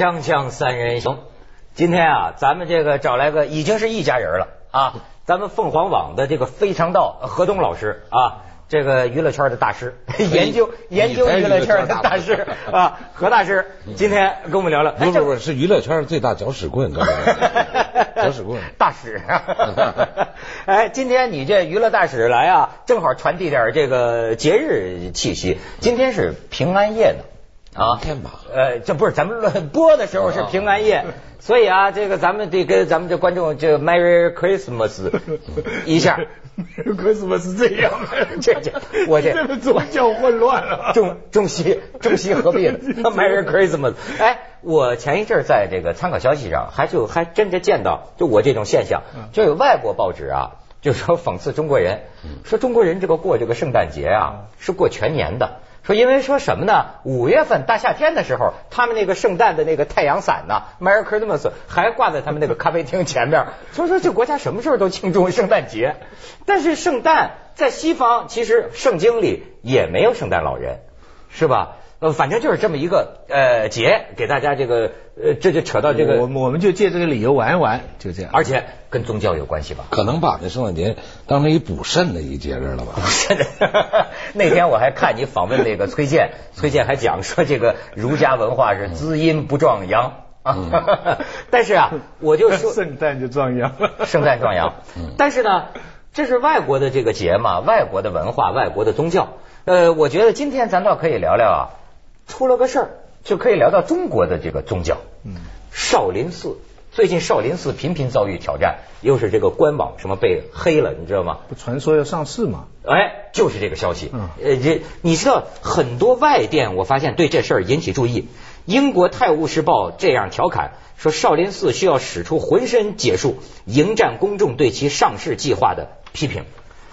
锵锵三人行，今天啊，咱们这个找来个已经是一家人了啊，咱们凤凰网的这个非常道何东老师啊，这个娱乐圈的大师，研究研究娱乐圈的大师 啊，何大师，今天跟我们聊聊。不是不是，是娱乐圈最大搅屎棍，刚才 搅屎棍大使。哎，今天你这娱乐大使来啊，正好传递点这个节日气息。今天是平安夜呢。啊，天吧，呃，这不是咱们乱播的时候是平安夜，所以啊，这个咱们得跟咱们这观众就 Merry Christmas 一下，Merry，Christmas 这样，这这我这宗教混乱了，中中西中西合璧了，Merry Christmas。哎，我前一阵在这个参考消息上，还就还真的见到，就我这种现象，就有外国报纸啊，就说讽刺中国人，说中国人这个过这个圣诞节啊，是过全年的。说因为说什么呢？五月份大夏天的时候，他们那个圣诞的那个太阳伞呢，Merry Christmas 还挂在他们那个咖啡厅前面。所以说这国家什么时候都庆祝圣诞节。但是圣诞在西方其实圣经里也没有圣诞老人，是吧？呃，反正就是这么一个呃节，给大家这个呃，这就扯到这个，我我们就借这个理由玩一玩，就这样。而且跟宗教有关系吧？可能把这圣诞节当成一补肾的一节日了吧？补肾。那天我还看你访问那个崔健，崔健还讲说这个儒家文化是滋阴不壮阳啊。但是啊，我就说圣诞就壮阳，圣诞壮阳。但是呢，这是外国的这个节嘛，外国的文化，外国的宗教。呃，我觉得今天咱倒可以聊聊啊。出了个事儿，就可以聊到中国的这个宗教。嗯，少林寺最近少林寺频频遭遇挑战，又是这个官网什么被黑了，你知道吗？不传说要上市嘛？哎，就是这个消息。嗯，呃，这你知道很多外电，我发现对这事儿引起注意。英国《泰晤士报》这样调侃说，少林寺需要使出浑身解数迎战公众对其上市计划的批评，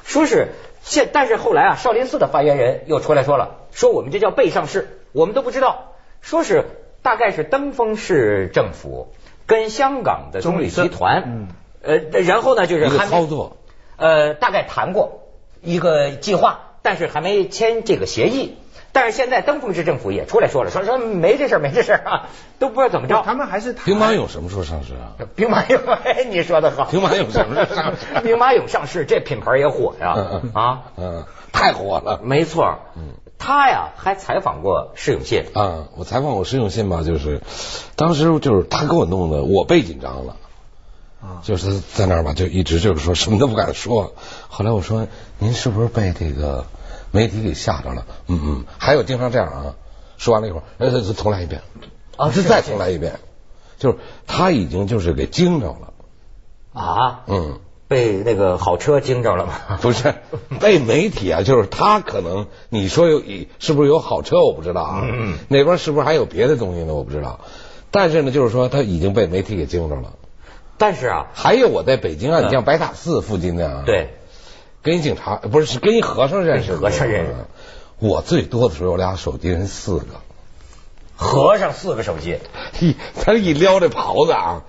说是现，但是后来啊，少林寺的发言人又出来说了，说我们这叫被上市。我们都不知道，说是大概是登封市政府跟香港的中旅集团，呃，然后呢就是操作，呃，大概谈过一个计划，但是还没签这个协议。但是现在登封市政府也出来说了，说说没这事儿，没这事儿啊，都不知道怎么着。他们还是兵马俑什么时候上市啊？兵马俑，哎你说的好。兵马俑什么时候上市？兵马俑上市，这品牌也火呀，啊，嗯，太火了，没错，嗯。他呀还采访过施永信啊，我采访过施永信吧，就是当时就是他给我弄的，我被紧张了啊，就是在那儿吧，就一直就是说什么都不敢说。后来我说您是不是被这个媒体给吓着了？嗯嗯，还有经常这样啊，说完了一会儿，呃，再重来一遍啊，是再重来一遍，就是他已经就是给惊着了啊，嗯。被那个好车惊着了吗？不是，被媒体啊，就是他可能你说有是不是有好车我不知道啊，那边是不是还有别的东西呢？我不知道。但是呢，就是说他已经被媒体给惊着了。但是啊，还有我在北京啊，你像白塔寺附近的啊，对，跟一警察不是是跟一和尚认识，和尚认识。我最多的时候有俩手机人四个，和尚四个手机，一他一撩这袍子啊。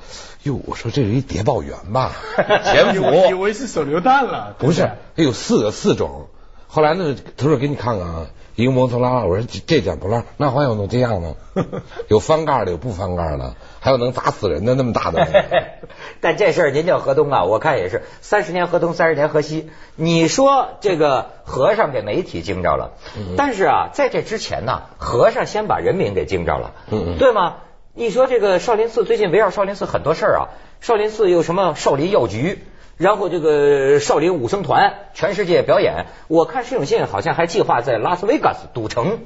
哟，我说这是一谍报员吧？潜伏，以为是手榴弹了。不是，有四个四种。后来呢，他说给你看看啊，一个摩托拉，我说这捡不烂，那还有弄这样呢？有翻盖的，有不翻盖的，还有能砸死人的那么大的。但这事儿您叫河东啊，我看也是三十年河东，三十年河西。你说这个和尚给媒体惊着了，但是啊，在这之前呢，和尚先把人民给惊着了，对吗？你说这个少林寺最近围绕少林寺很多事儿啊，少林寺有什么少林药局，然后这个少林武僧团全世界表演，我看释永信好像还计划在拉斯维加斯赌城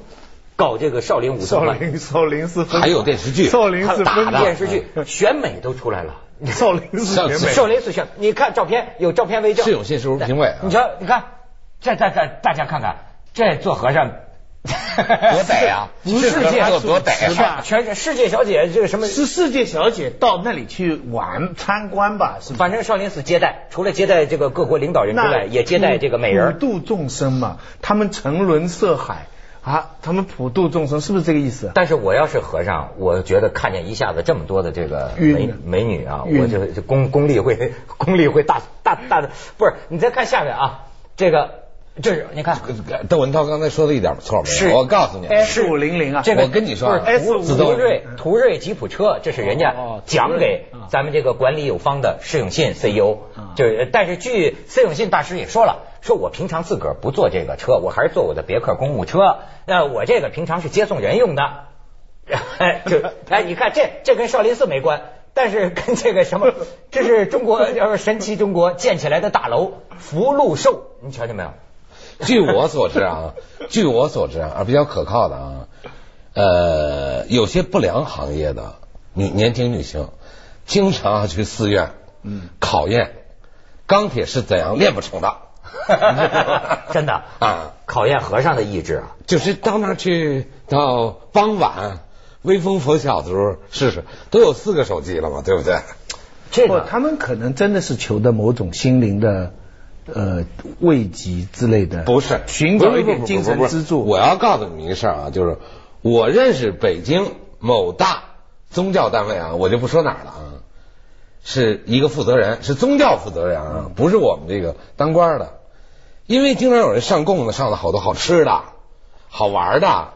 搞这个少林武僧。少林少林寺还有电视剧，少林寺大电视剧选美都出来了。少林寺选美，少林寺选，你看照片有照片为证。是有信是不是评委？你瞧，你看，这这这大家看看，这做和尚。多歹 啊！不是世界多歹啊！全世界小姐这个什么？是世界小姐到那里去玩参观吧？是反正少林寺接待，除了接待这个各国领导人之外，也接待这个美人。普度众生嘛，他们沉沦色海啊，他们普度众生，是不是这个意思？但是我要是和尚，我觉得看见一下子这么多的这个美美女啊，我就功功力会 功力会大大大的。不是，你再看下面啊，这个这是你看，邓文涛刚才说的一点错没是。有。我告诉你，S 五零零啊，这个我跟你说啊不是 S 途途锐途锐吉普车，这是人家哦讲给咱们这个管理有方的释永信 CEO，啊就是但是据释永信大师也说了，说我平常自个儿不坐这个车，我还是坐我的别克公务车，那我这个平常是接送人用的，哎，就哎，你看这这跟少林寺没关。但是跟这个什么，这是中国要是神奇中国建起来的大楼福禄寿，你瞧见没有？据我所知啊，据我所知啊，比较可靠的啊，呃，有些不良行业的女年轻女性，经常要去寺院，嗯，考验钢铁是怎样炼不成的。真的啊，考验和尚的意志啊！就是到那儿去，到傍晚微风拂晓的时候试试，都有四个手机了嘛，对不对？不，这个他们可能真的是求的某种心灵的呃慰藉之类的，不是，寻找一点精神支柱。我要告诉你们一个事儿啊，就是我认识北京某大宗教单位啊，我就不说哪儿了啊，是一个负责人，是宗教负责人啊，不是我们这个当官的。因为经常有人上供呢，上了好多好吃的、好玩的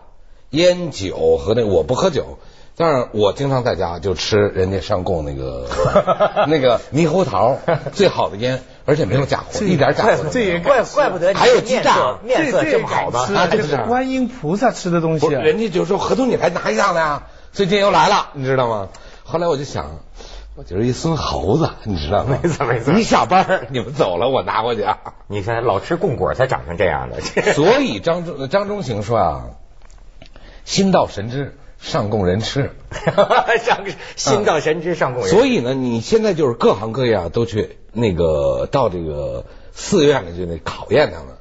烟酒和那个我不喝酒，但是我经常在家就吃人家上供那个 那个猕猴桃，最好的烟，而且没有假货，一点假货都没有。这也怪怪不得你还有鸡面色蛋面色这么好吃呢。啊这是这是观音菩萨吃的东西，啊。人家就说合同你还拿一样的呀，最近又来了，你知道吗？后来我就想，我就是一孙猴子，你知道吗？没错没错一下班你们走了，我拿过去。啊 你看老吃供果才长成这样的，所以张中张中行说啊，心到神知，上供人吃。上心到神知上供人。所以呢，你现在就是各行各业啊，都去那个到这个寺院里去那考验他们。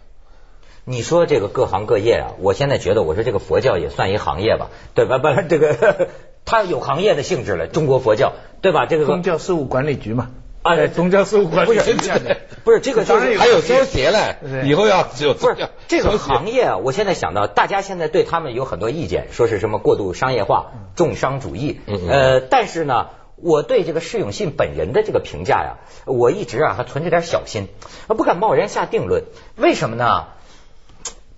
你说这个各行各业啊，我现在觉得，我说这个佛教也算一行业吧，对吧？不，这个它有行业的性质了，中国佛教，对吧？这个宗教事务管理局嘛，啊哎宗教事务管理局。不是这个就是当然有还有修鞋嘞，以后要有不是这个行业。啊，我现在想到，大家现在对他们有很多意见，说是什么过度商业化、重商主义。呃，但是呢，我对这个释永信本人的这个评价呀，我一直啊还存着点小心，不敢贸然下定论。为什么呢？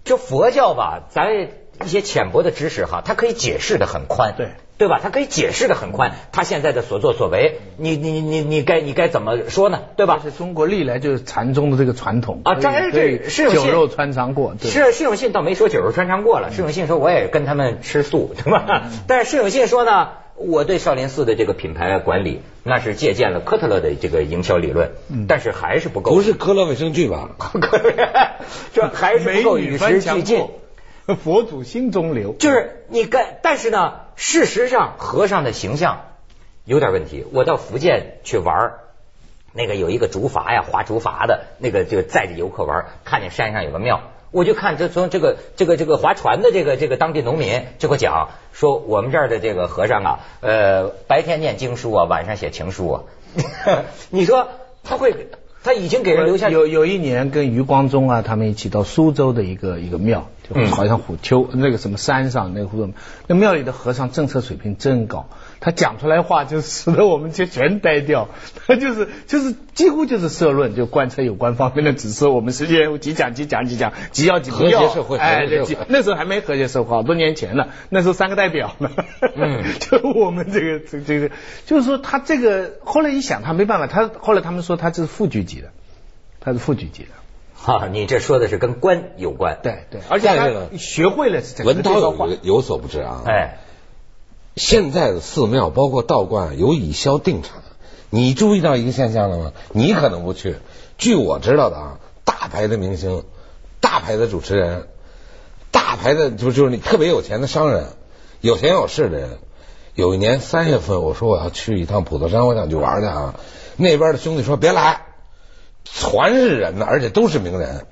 就佛教吧，咱一些浅薄的知识哈，它可以解释的很宽，对对吧？他可以解释的很宽，他现在的所作所为，你你你你该你该怎么说呢？对吧而？且中国历来就是禅宗的这个传统啊可以当然这可以是酒肉穿肠过，对是释永信倒没说酒肉穿肠过了，释永信说我也跟他们吃素，对吧？嗯但是释永信说呢，我对少林寺的这个品牌管理，那是借鉴了科特勒的这个营销理论，嗯但是还是不够，不是科勒卫生剧吧？这还是不够与时俱进。佛祖心中留。就是你该，但是呢，事实上和尚的形象有点问题。我到福建去玩那个有一个竹筏呀，划竹筏的那个就载着游客玩看见山上有个庙，我就看这从这个这个这个划船的这个这个当地农民就给我讲说，我们这儿的这个和尚啊，呃，白天念经书啊，晚上写情书啊。你说他会，他已经给人留下有有一年跟余光中啊，他们一起到苏州的一个一个庙，好像虎丘、那个什么山上那个胡那庙里的和尚政策水平真高，他讲出来话就使得我们就全呆掉，他就是就是几乎就是社论，就贯彻有关方面的指示，我们实际任务几讲几讲几讲，几要几不要和谐社会。哎，对那时候还没和谐社会，好多年前了，那时候三个代表。呢，嗯。就我们这个这这个，就是说他这个后来一想，他没办法，他后来他们说他这是副局级的，他是副局级的，哈、你这说的是跟官有关。对对，而且他学会了文涛这套话有有所不知啊，哎，现在的寺庙包括道观有以销定产，你注意到一个现象了吗？你可能不去，据我知道的啊，大牌的明星、大牌的主持人、大牌的就就是你特别有钱的商人、有钱有势的人，有一年三月份，我说我要去一趟普陀山，我想去玩去啊，那边的兄弟说别来，全是人呢，而且都是名人，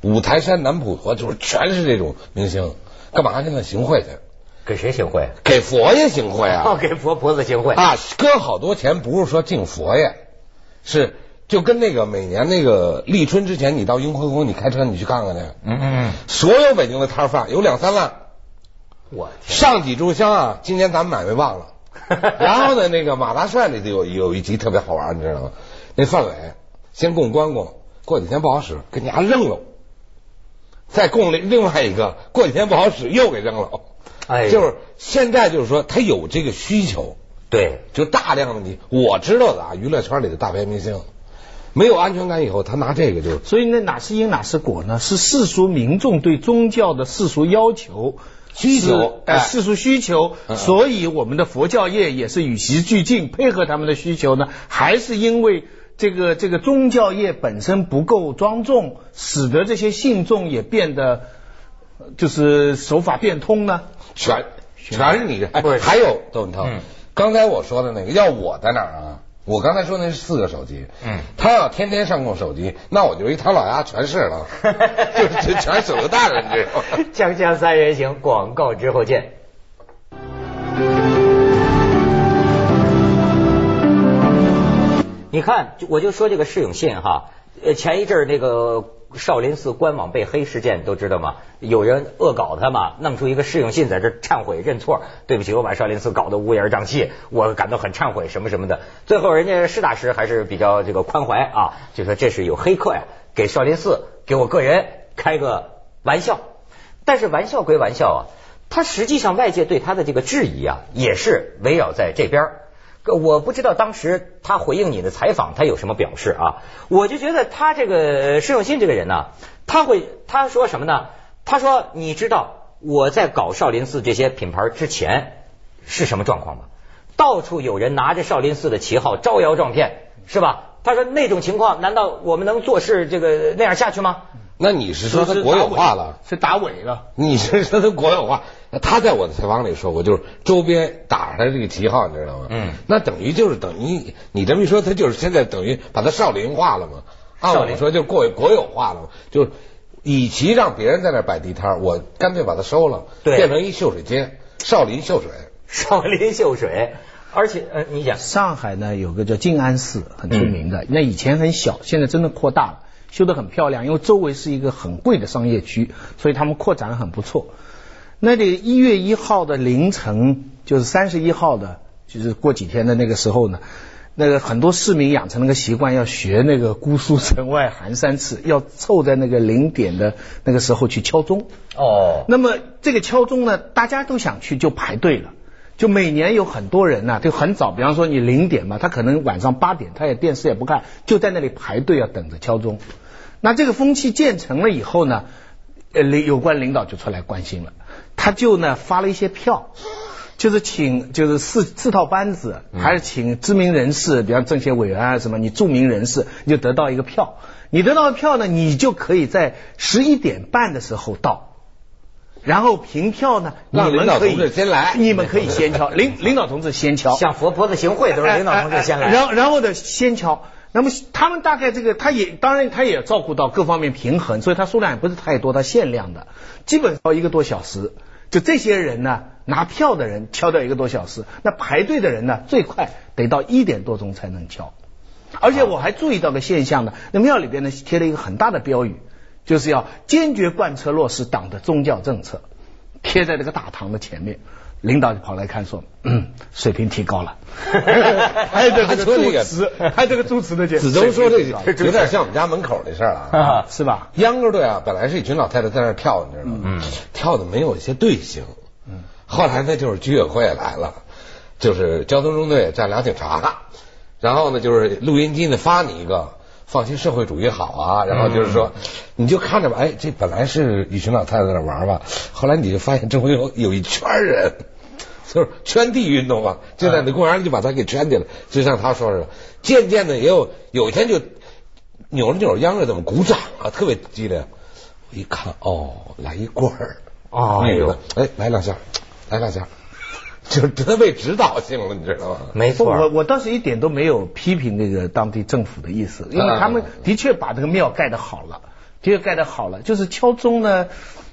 五台山南普陀就是全是这种明星，干嘛？去呢？行贿去。给谁行贿？给佛爷行贿啊！哦，给佛菩萨行贿。啊，搁好多钱不是说敬佛爷，是就跟那个每年那个立春之前，你到雍和宫，你开车你去看看去，嗯嗯所有北京的摊贩有两三万，嗯，我天，上几炷香啊，今年咱们买卖忘了。然后呢，那个马大帅里头有有一集特别好玩，你知道吗？那范伟先供关公，过几天不好使，给你家扔了。再供另另外一个，过几天不好使又给扔了。哎，就是现在就是说他有这个需求，对，就大量的你我知道的啊，娱乐圈里的大牌明星没有安全感以后，他拿这个就所以那哪是因哪是果呢？是世俗民众对宗教的世俗要求。需求，哎，世俗需求，所以我们的佛教业也是与时俱进，配合他们的需求呢？还是因为这个这个宗教业本身不够庄重，使得这些信众也变得就是手法变通呢？全全是你的，哎，还有窦文涛，刚才我说的那个，要我在哪儿啊？我刚才说那是四个手机，嗯，他要天天上供手机，那我就一唐老鸭全是了，就是全手榴弹了，你知道吗？锵锵三人行，广告之后见。你看，我就说这个释永信哈，呃，前一阵那个。少林寺官网被黑事件都知道吗？有人恶搞他嘛，弄出一个释永信在这忏悔认错，对不起，我把少林寺搞得乌烟瘴气，我感到很忏悔什么什么的。最后人家施大师还是比较这个宽怀啊，就说这是有黑客呀，给少林寺给我个人开个玩笑。但是玩笑归玩笑啊，他实际上外界对他的这个质疑啊，也是围绕在这边。我不知道当时他回应你的采访，他有什么表示啊？我就觉得他这个施永信这个人呢，他会他说什么呢？他说：“你知道我在搞少林寺这些品牌之前是什么状况吗？到处有人拿着少林寺的旗号招摇撞骗，是吧？”他说：“那种情况，难道我们能做事这个那样下去吗？”那你是说他国有化了？是打伪了？你是说他国有化？他在我的采访里说过，就是周边打他这个旗号，你知道吗？嗯。那等于就是等于你这么一说，他就是现在等于把他少林化了嘛？按我说就过国有化了嘛？就与其让别人在那摆地摊，我干脆把它收了，变成一秀水街，少林秀水，少林秀水。而且呃，你想上海呢有个叫静安寺，很出名的，那以前很小，现在真的扩大了。修得很漂亮，因为周围是一个很贵的商业区，所以他们扩展很不错。那得一月一号的凌晨，就是三十一号的，就是过几天的那个时候呢，那个很多市民养成了个习惯，要学那个姑苏城外寒山寺，要凑在那个零点的那个时候去敲钟。哦。那么这个敲钟呢，大家都想去，就排队了。就每年有很多人呢，就很早，比方说你零点嘛，他可能晚上八点，他也电视也不看，就在那里排队要等着敲钟。那这个风气建成了以后呢，呃，领有关领导就出来关心了，他就呢发了一些票，就是请就是四四套班子，还是请知名人士，比方政协委员啊什么，你著名人士你就得到一个票，你得到的票呢，你就可以在十一点半的时候到。然后凭票呢，你们可以先来，你们可以先敲，领领导同志先敲，像佛婆子行贿都是领导同志先来，然后然后呢先敲，那么他们大概这个他也当然他也照顾到各方面平衡，所以他数量也不是太多，他限量的，基本上一个多小时，就这些人呢拿票的人敲掉一个多小时，那排队的人呢最快得到一点多钟才能敲，而且我还注意到个现象呢，那庙里边呢贴了一个很大的标语。就是要坚决贯彻落实党的宗教政策，贴在这个大堂的前面，领导就跑来看说，嗯，水平提高了。还有这个主持，还有这个主持的姐子东说这个有点像我们家门口的事儿啊，是吧？秧歌队啊，本来是一群老太太在那跳，你知道吗？嗯，跳的没有一些队形。嗯，后来呢，就是居委会来了，就是交通中队站俩警察，然后呢，就是录音机呢发你一个。放心，社会主义好啊！然后就是说，你就看着吧，哎，这本来是一群老太太在那玩吧，后来你就发现周围有有一圈人，就是圈地运动嘛，就在那公园里就把他给圈起来，就像他说似的。渐渐的也有有一天就扭着扭着秧歌怎么鼓掌啊，特别激烈。我一看，哦，来一罐儿，哎呦，哎，来两下，来两下。就是特别指导性了，你知道吗？没错，我我倒是一点都没有批评那个当地政府的意思，因为他们的确把这个庙盖得好了，的确盖得好了。就是敲钟呢，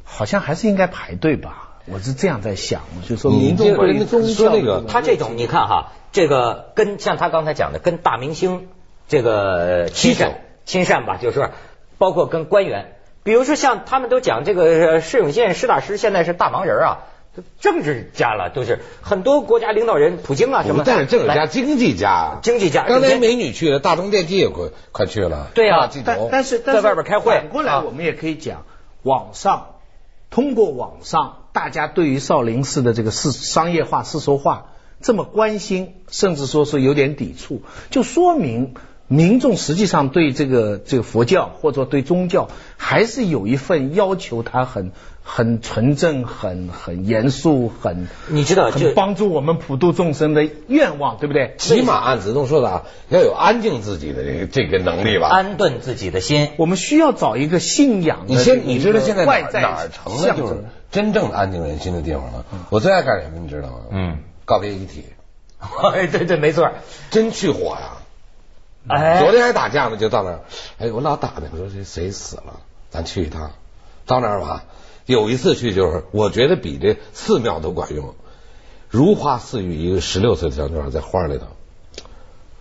好像还是应该排队吧？我是这样在想，就说民众对宗教那个，他这种你看哈，这个跟像他刚才讲的，跟大明星这个亲善亲善吧，就是包括跟官员，比如说像他们都讲这个释永信施大师现在是大忙人啊。政治家了，都是很多国家领导人，普京啊什么。但是政治家、经济家、经济家。刚才美女去了，大中电机也快快去了。对啊，但但是在外边开会。反过来，我们也可以讲，网上通过网上大家对于少林寺的这个世商业化、世俗化这么关心，甚至说是有点抵触，就说明。民众实际上对这个这个佛教或者对宗教还是有一份要求，他很很纯正、很很严肃、很你知道，很帮助我们普度众生的愿望，对不对？起码按子东说的啊，要有安静自己的这个这个能力吧，安顿自己的心。我们需要找一个信仰。你先，你知道现在哪哪成了就是真正安静人心的地方了？我最爱干什么，你知道吗？嗯，告别遗体。哎，对对，没错，真去火呀。哎，昨天还打架呢，就到那儿。哎，我老打听，我说这谁死了，咱去一趟。到那儿吧，有一次去就是，我觉得比这寺庙都管用。如花似玉，一个十六岁的小女孩在花里头。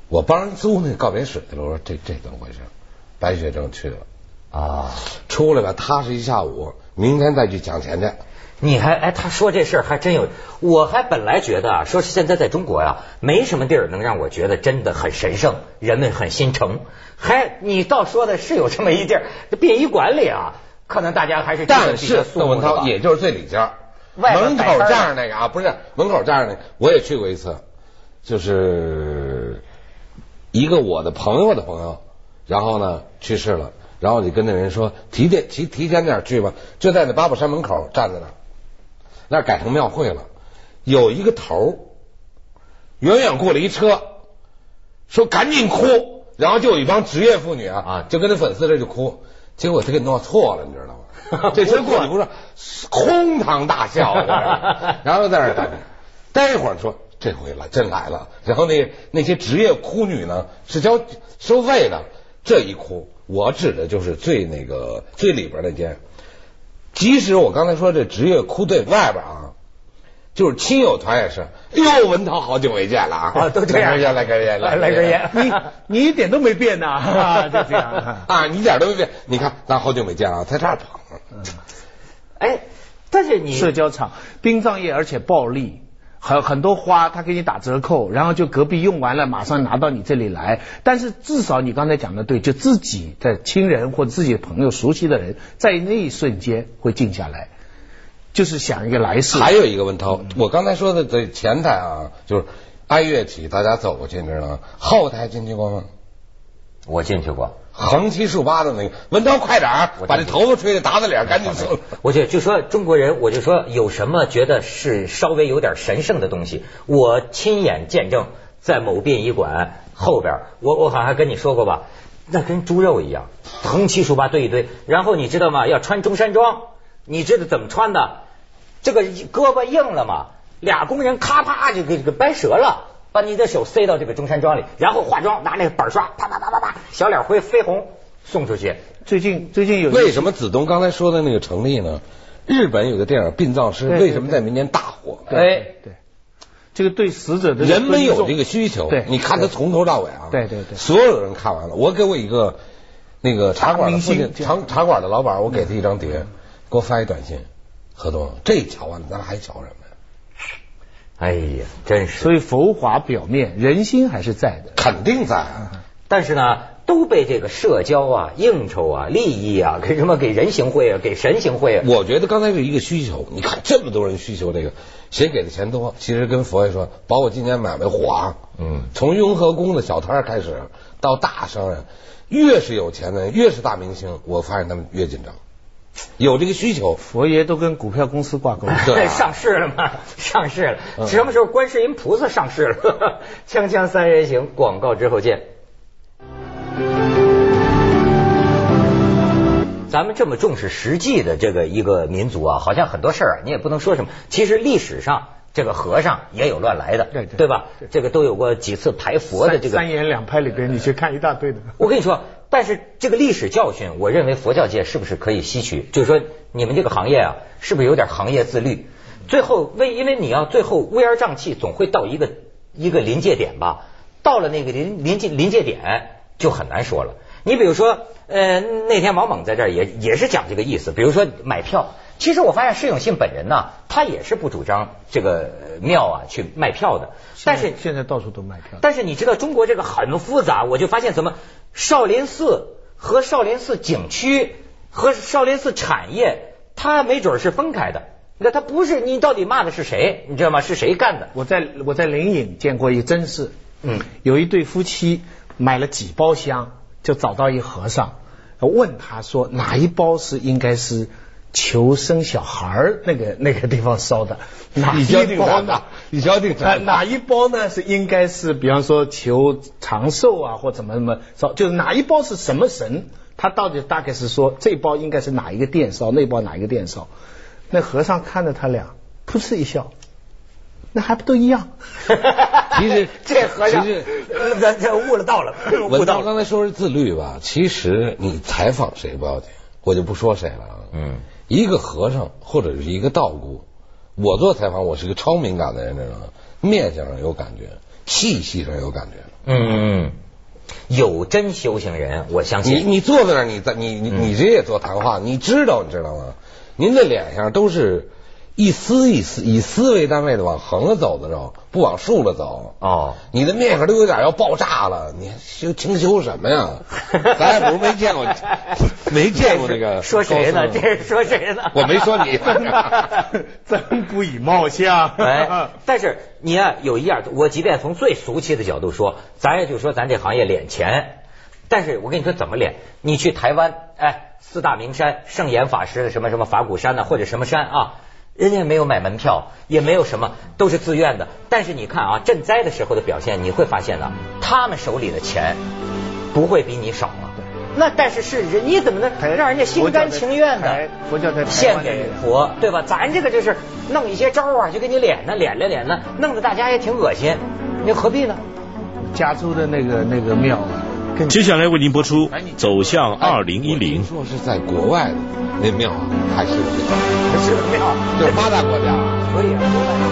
我帮人租那告别室去了。我说这这怎么回事？白血症去了啊，出来吧，踏实一下午，明天再去抢钱去。你还哎，他说这事儿还真有，我还本来觉得啊，说是现在在中国呀，没什么地儿能让我觉得真的很神圣，人们很心诚。还你倒说的是有这么一地儿，这殡仪馆里啊，可能大家还是但是窦文涛也就是最里间门口站着那个啊，不是门口站着那个，我也去过一次，就是一个我的朋友的朋友，然后呢去世了，然后你跟那人说提前提提前点去吧，就在那八宝山门口站在那。那改成庙会了，有一个头远远过了一车，说赶紧哭，然后就有一帮职业妇女啊啊，就跟那粉丝这就哭，结果他给弄错了，你知道吗？这车过去不是哄堂大笑，然后在那等，待一会儿说这回来，真来了。然后那那些职业哭女呢是交收费的，这一哭，我指的就是最那个最里边那间。即使我刚才说这职业哭队外边啊，就是亲友团也是，哟，文涛好久没见了啊，都 这样，来根烟，来来根烟，你你一点都没变呐，就这样啊，你一点都没变，你看咱好久没见了，在这儿捧，哎，但是你社交场殡葬业而且暴利。很很多花他给你打折扣，然后就隔壁用完了马上拿到你这里来。但是至少你刚才讲的对，就自己的亲人或者自己的朋友、熟悉的人，在那一瞬间会静下来，就是想一个来世。还有一个问涛，我刚才说的这前台啊，就是哀乐体，大家走过去，你知道吗？后台进去过吗？我进去过。横七竖八的那个，文涛快点儿，把这头发吹的打打脸，赶紧走。我就就说中国人，我就说有什么觉得是稍微有点神圣的东西，我亲眼见证在某殡仪馆后边，我我好像还跟你说过吧，那跟猪肉一样，横七竖八堆一堆，然后你知道吗？要穿中山装，你知道怎么穿的？这个胳膊硬了嘛，俩工人咔啪就给给掰折了。把你的手塞到这个中山装里，然后化妆，拿那个板刷，啪啪啪啪啪，小脸灰绯红，送出去。最近最近有为什么子东刚才说的那个成立呢？日本有个电影《殡葬师》，为什么在民间大火？哎对，这个对死者的人们有这个需求。对，你看他从头到尾啊，对对对，所有人看完了。我给我一个那个茶馆的父亲，茶茶馆的老板，我给他一张碟，给我发一短信，何东，这瞧完了，咱还瞧什么？哎呀，真是！所以浮华表面，人心还是在的，肯定在。但是呢，都被这个社交啊、应酬啊、利益啊，给什么给人行贿啊、给神行贿啊。我觉得刚才是一个需求。你看这么多人需求这个，谁给的钱多？其实跟佛爷说，把我今年买卖火。嗯，从雍和宫的小摊开始，到大商人，越是有钱的人，越是大明星，我发现他们越紧张。有这个需求，佛爷都跟股票公司挂钩，对，上市了嘛，上市了，什么时候观世音菩萨上市了？锵锵三人行，广告之后见。咱们这么重视实际的这个一个民族啊，好像很多事儿啊，你也不能说什么。其实历史上这个和尚也有乱来的，对对吧？这个都有过几次排佛的这个三言两拍里边，你去看一大堆的。我跟你说。但是这个历史教训，我认为佛教界是不是可以吸取？就是说，你们这个行业啊，是不是有点行业自律？最后为因为你要最后乌烟瘴气，总会到一个一个临界点吧？到了那个临临界临界点，就很难说了。你比如说，呃，那天王猛在这儿也也是讲这个意思。比如说买票，其实我发现释永信本人呢，他也是不主张这个庙啊去卖票的。但是现在到处都卖票。但是你知道中国这个很复杂，我就发现怎么？少林寺和少林寺景区和少林寺产业，它没准是分开的。那他不是你到底骂的是谁？你知道吗？是谁干的？我在我在灵隐见过一真事，嗯，有一对夫妻买了几包香，就找到一和尚，问他说哪一包是应该是求生小孩儿那个 那个地方烧的，哪一包呢？你交定哪 哪一包呢？是应该是比方说求长寿啊，或怎么怎么烧，就是哪一包是什么神？他到底大概是说这包应该是哪一个店烧，那包哪一个店烧？那和尚看着他俩，噗嗤一笑，那还不都一样？其实这和尚，咱这悟了道了。悟道刚才说是自律吧？其实你采访谁不要紧，我就不说谁了。嗯，一个和尚或者是一个道姑，我做采访，我是个超敏感的人，知道吗？面相上有感觉，气息上有感觉。嗯嗯，有真修行人，我相信。你你坐在那儿，你在你你你这也做谈话，你知道你知道吗？您的脸上都是一丝一丝以丝为单位的往横了走的时候，不往竖了走。哦，你的面上都有点要爆炸了，你修清修什么呀？咱也不是没见过，没见过那个。说谁呢？这是说谁呢？我没说你，真不以貌相。哎，但是你啊，有一样，我即便从最俗气的角度说，咱也就说咱这行业敛钱。但是我跟你说怎么敛？你去台湾，哎。四大名山，圣严法师的什么什么法鼓山呢，或者什么山啊？人家没有买门票，也没有什么，都是自愿的。但是你看啊，赈灾的时候的表现，你会发现呢，他们手里的钱不会比你少啊。那但是是人，你怎么能让人家心甘情愿的献给佛，对吧？咱这个就是弄一些招啊，就给你敛呢，敛了敛呢，弄得大家也挺恶心。你何必呢？加州的那个那个庙。接下来为您播出《走向二零一零》。说是在国外的那庙啊，还是还是庙，就是发达国家，所以。